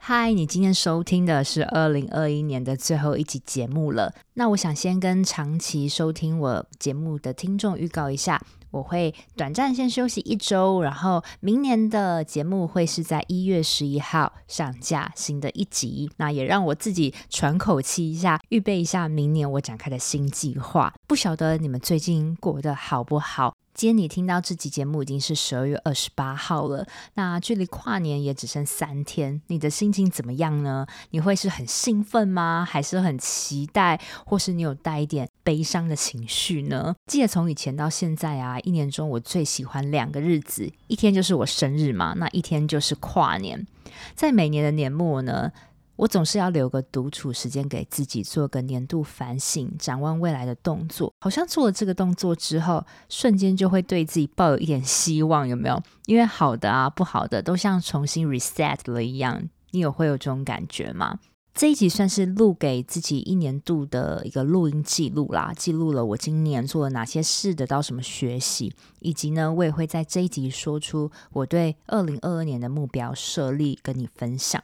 嗨，你今天收听的是二零二一年的最后一集节目了。那我想先跟长期收听我节目的听众预告一下。我会短暂先休息一周，然后明年的节目会是在一月十一号上架新的一集。那也让我自己喘口气一下，预备一下明年我展开的新计划。不晓得你们最近过得好不好？今天你听到这集节目已经是十二月二十八号了，那距离跨年也只剩三天，你的心情怎么样呢？你会是很兴奋吗？还是很期待？或是你有带一点悲伤的情绪呢？记得从以前到现在啊，一年中我最喜欢两个日子，一天就是我生日嘛，那一天就是跨年。在每年的年末呢，我总是要留个独处时间给自己，做个年度反省、展望未来的动作。好像做了这个动作之后，瞬间就会对自己抱有一点希望，有没有？因为好的啊、不好的都像重新 reset 了一样。你有会有这种感觉吗？这一集算是录给自己一年度的一个录音记录啦，记录了我今年做了哪些事，得到什么学习，以及呢，我也会在这一集说出我对二零二二年的目标设立，跟你分享。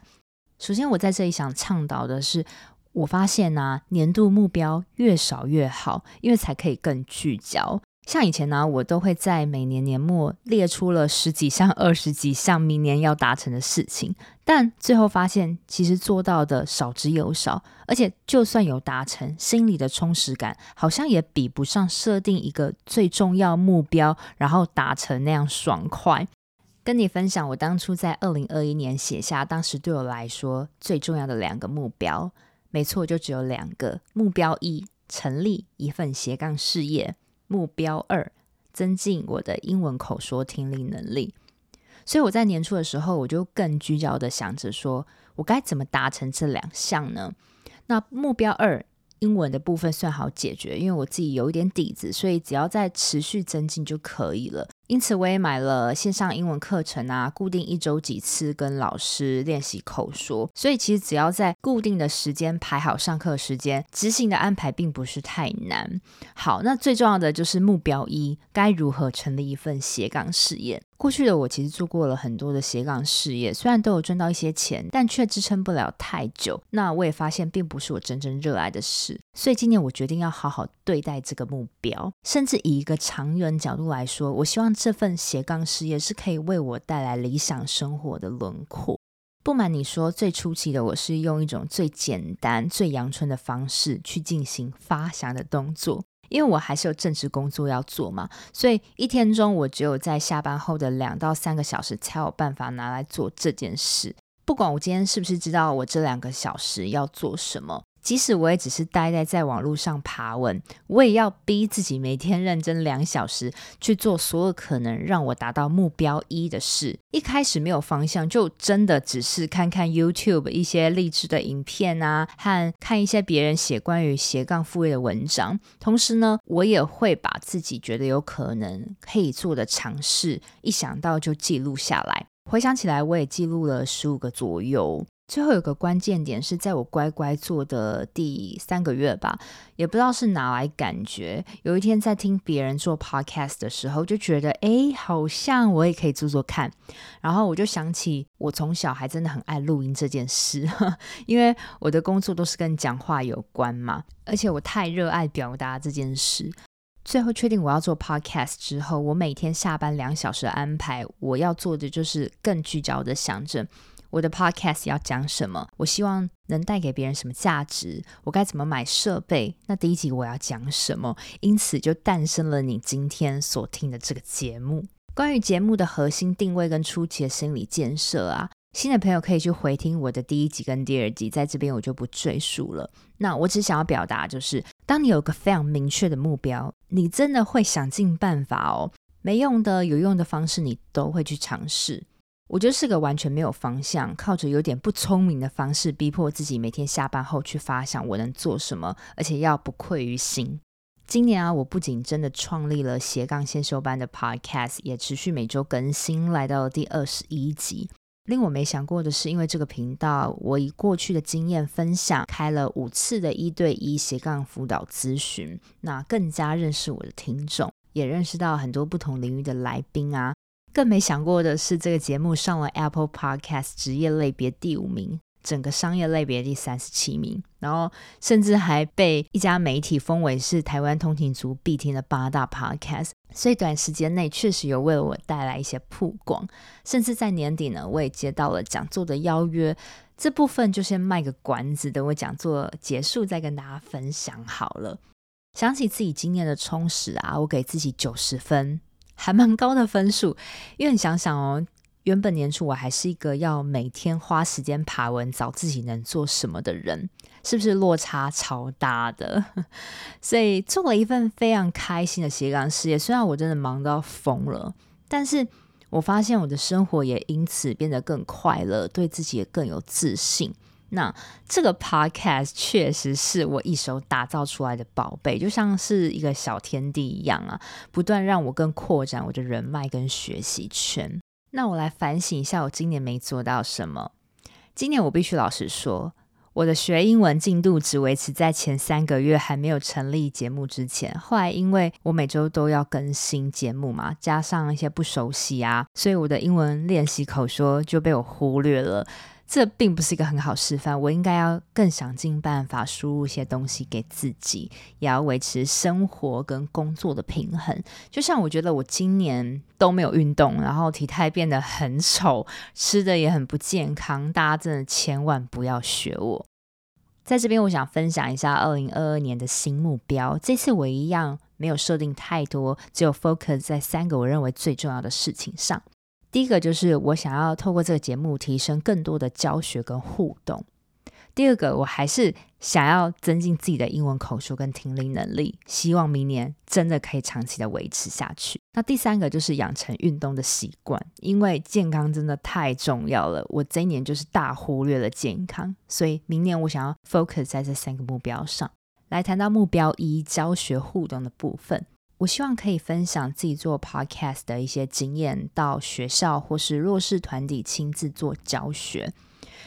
首先，我在这里想倡导的是，我发现呢、年度目标越少越好，因为才可以更聚焦。像以前呢、我都会在每年年末列出了十几项、二十几项明年要达成的事情，但最后发现，其实做到的少之又少，而且就算有达成，心里的充实感好像也比不上设定一个最重要目标，然后达成那样爽快。跟你分享，我当初在二零二一年写下当时对我来说最重要的两个目标，没错，就只有两个。目标一，成立一份斜杠事业；目标二，增进我的英文口说听力能力。所以我在年初的时候，我就更聚焦的想着说，我该怎么达成这两项呢？那目标二。英文的部分算好解决，因为我自己有一点底子，所以只要再持续增进就可以了。因此，我也买了线上英文课程啊，固定一周几次跟老师练习口说。所以，其实只要在固定的时间排好上课时间，执行的安排并不是太难。好，那最重要的就是目标一，该如何成立一份斜杠事业？过去的我其实做过了很多的斜杠事业，虽然都有赚到一些钱，但却支撑不了太久。那我也发现，并不是我真正热爱的事。所以今年我决定要好好对待这个目标，甚至以一个长远角度来说，我希望这份斜杠事业是可以为我带来理想生活的轮廓。不瞒你说，最初期的我是用一种最简单、最阳春的方式去进行发想的动作。因为我还是有正职工作要做嘛，所以一天中我只有在下班后的两到三个小时才有办法拿来做这件事。不管我今天是不是知道我这两个小时要做什么。即使我也只是待在在网络上爬文，我也要逼自己每天认真两小时去做所有可能让我达到目标一的事。一开始没有方向，就真的只是看看 YouTube 一些励志的影片啊，和看一些别人写关于斜杠副业的文章。同时呢，我也会把自己觉得有可能可以做的尝试，一想到就记录下来。回想起来，我也记录了十五个左右。最后有个关键点是在我乖乖做的第三个月吧，也不知道是哪来感觉。有一天在听别人做 podcast 的时候，就觉得哎，好像我也可以做做看。然后我就想起我从小还真的很爱录音这件事，因为我的工作都是跟讲话有关嘛，而且我太热爱表达这件事。最后确定我要做 podcast 之后，我每天下班两小时的安排，我要做的就是更聚焦的想着。我的 podcast 要讲什么？我希望能带给别人什么价值？我该怎么买设备？那第一集我要讲什么？因此就诞生了你今天所听的这个节目。关于节目的核心定位跟初期的心理建设啊，新的朋友可以去回听我的第一集跟第二集，在这边我就不赘述了。那我只想要表达就是，当你有个非常明确的目标，你真的会想尽办法哦，没用的、有用的方式，你都会去尝试。我就是个完全没有方向，靠着有点不聪明的方式，逼迫自己每天下班后去发想我能做什么，而且要不愧于心。今年啊，我不仅真的创立了斜杠先修班的 Podcast，也持续每周更新，来到了第二十一集。令我没想过的是，因为这个频道，我以过去的经验分享，开了五次的一对一斜杠辅导咨询，那更加认识我的听众，也认识到很多不同领域的来宾啊。更没想过的是，这个节目上了 Apple Podcast 职业类别第五名。整个商业类别第三十七名，然后甚至还被一家媒体封为是台湾通勤族必听的八大 podcast，所以短时间内确实有为我带来一些曝光，甚至在年底呢，我也接到了讲座的邀约，这部分就先卖个关子，等我讲座结束再跟大家分享好了。想起自己今年的充实啊，我给自己九十分，还蛮高的分数，因为你想想哦。原本年初我还是一个要每天花时间爬文找自己能做什么的人，是不是落差超大的？所以做了一份非常开心的斜杠事业，虽然我真的忙到疯了，但是我发现我的生活也因此变得更快乐，对自己也更有自信。那这个 podcast 确实是我一手打造出来的宝贝，就像是一个小天地一样啊，不断让我更扩展我的人脉跟学习圈。那我来反省一下，我今年没做到什么。今年我必须老实说，我的学英文进度只维持在前三个月还没有成立节目之前。后来因为我每周都要更新节目嘛，加上一些不熟悉啊，所以我的英文练习口说就被我忽略了。这并不是一个很好示范，我应该要更想尽办法输入一些东西给自己，也要维持生活跟工作的平衡。就像我觉得我今年都没有运动，然后体态变得很丑，吃的也很不健康，大家真的千万不要学我。在这边，我想分享一下二零二二年的新目标。这次我一样没有设定太多，只有 focus 在三个我认为最重要的事情上。第一个就是我想要透过这个节目提升更多的教学跟互动。第二个，我还是想要增进自己的英文口说跟听力能力，希望明年真的可以长期的维持下去。那第三个就是养成运动的习惯，因为健康真的太重要了。我这一年就是大忽略了健康，所以明年我想要 focus 在这三个目标上。来谈到目标一，教学互动的部分。我希望可以分享自己做 podcast 的一些经验，到学校或是弱势团体亲自做教学。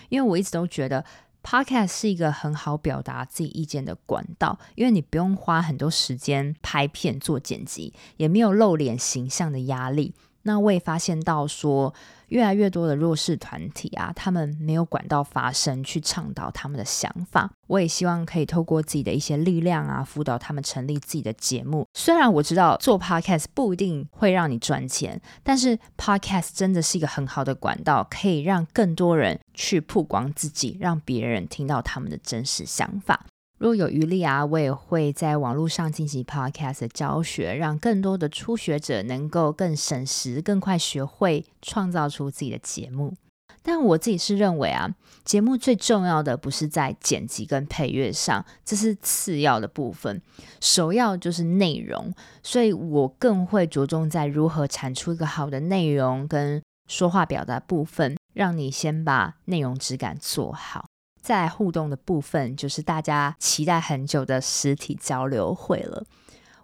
因为我一直都觉得 podcast 是一个很好表达自己意见的管道，因为你不用花很多时间拍片做剪辑，也没有露脸形象的压力。那我也发现到说，越来越多的弱势团体啊，他们没有管道发声去倡导他们的想法。我也希望可以透过自己的一些力量啊，辅导他们成立自己的节目。虽然我知道做 podcast 不一定会让你赚钱，但是 podcast 真的是一个很好的管道，可以让更多人去曝光自己，让别人听到他们的真实想法。如果有余力啊，我也会在网络上进行 podcast 的教学，让更多的初学者能够更省时、更快学会创造出自己的节目。但我自己是认为啊，节目最重要的不是在剪辑跟配乐上，这是次要的部分，首要就是内容。所以我更会着重在如何产出一个好的内容跟说话表达部分，让你先把内容质感做好。在互动的部分，就是大家期待很久的实体交流会了。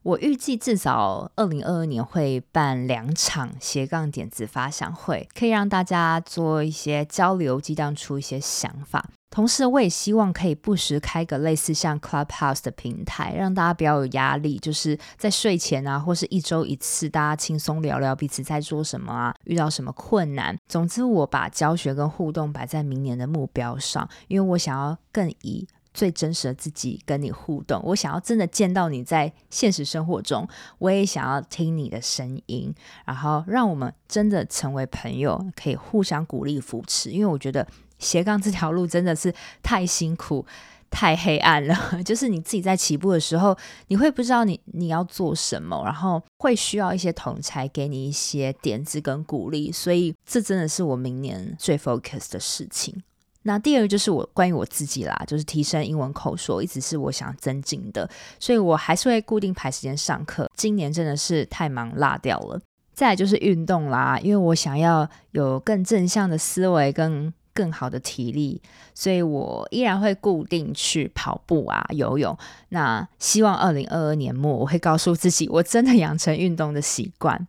我预计至少二零二二年会办两场斜杠点子发想会，可以让大家做一些交流，激荡出一些想法。同时，我也希望可以不时开个类似像 Clubhouse 的平台，让大家不要有压力，就是在睡前啊，或是一周一次，大家轻松聊聊彼此在做什么啊，遇到什么困难。总之，我把教学跟互动摆在明年的目标上，因为我想要更以。最真实的自己跟你互动，我想要真的见到你在现实生活中，我也想要听你的声音，然后让我们真的成为朋友，可以互相鼓励扶持。因为我觉得斜杠这条路真的是太辛苦、太黑暗了。就是你自己在起步的时候，你会不知道你你要做什么，然后会需要一些同才给你一些点子跟鼓励。所以这真的是我明年最 focus 的事情。那第二个就是我关于我自己啦，就是提升英文口说，一直是我想增进的，所以我还是会固定排时间上课。今年真的是太忙落掉了。再来就是运动啦，因为我想要有更正向的思维跟更好的体力，所以我依然会固定去跑步啊、游泳。那希望二零二二年末我会告诉自己，我真的养成运动的习惯。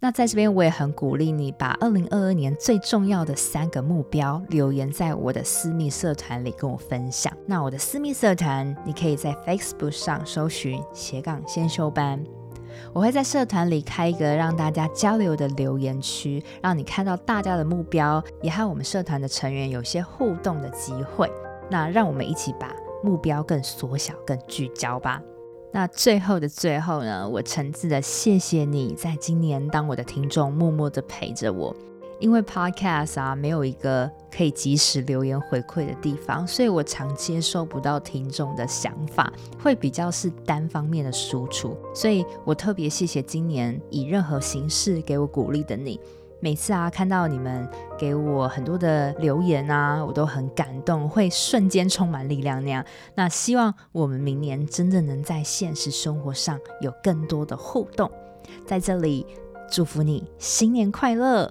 那在这边，我也很鼓励你把二零二二年最重要的三个目标留言在我的私密社团里跟我分享。那我的私密社团，你可以在 Facebook 上搜寻斜杠先修班，我会在社团里开一个让大家交流的留言区，让你看到大家的目标，也和我们社团的成员有些互动的机会。那让我们一起把目标更缩小、更聚焦吧。那最后的最后呢，我诚挚的谢谢你在今年当我的听众，默默的陪着我。因为 Podcast 啊，没有一个可以及时留言回馈的地方，所以我常接收不到听众的想法，会比较是单方面的输出。所以我特别谢谢今年以任何形式给我鼓励的你。每次啊，看到你们给我很多的留言啊，我都很感动，会瞬间充满力量那样。那希望我们明年真的能在现实生活上有更多的互动。在这里祝福你新年快乐！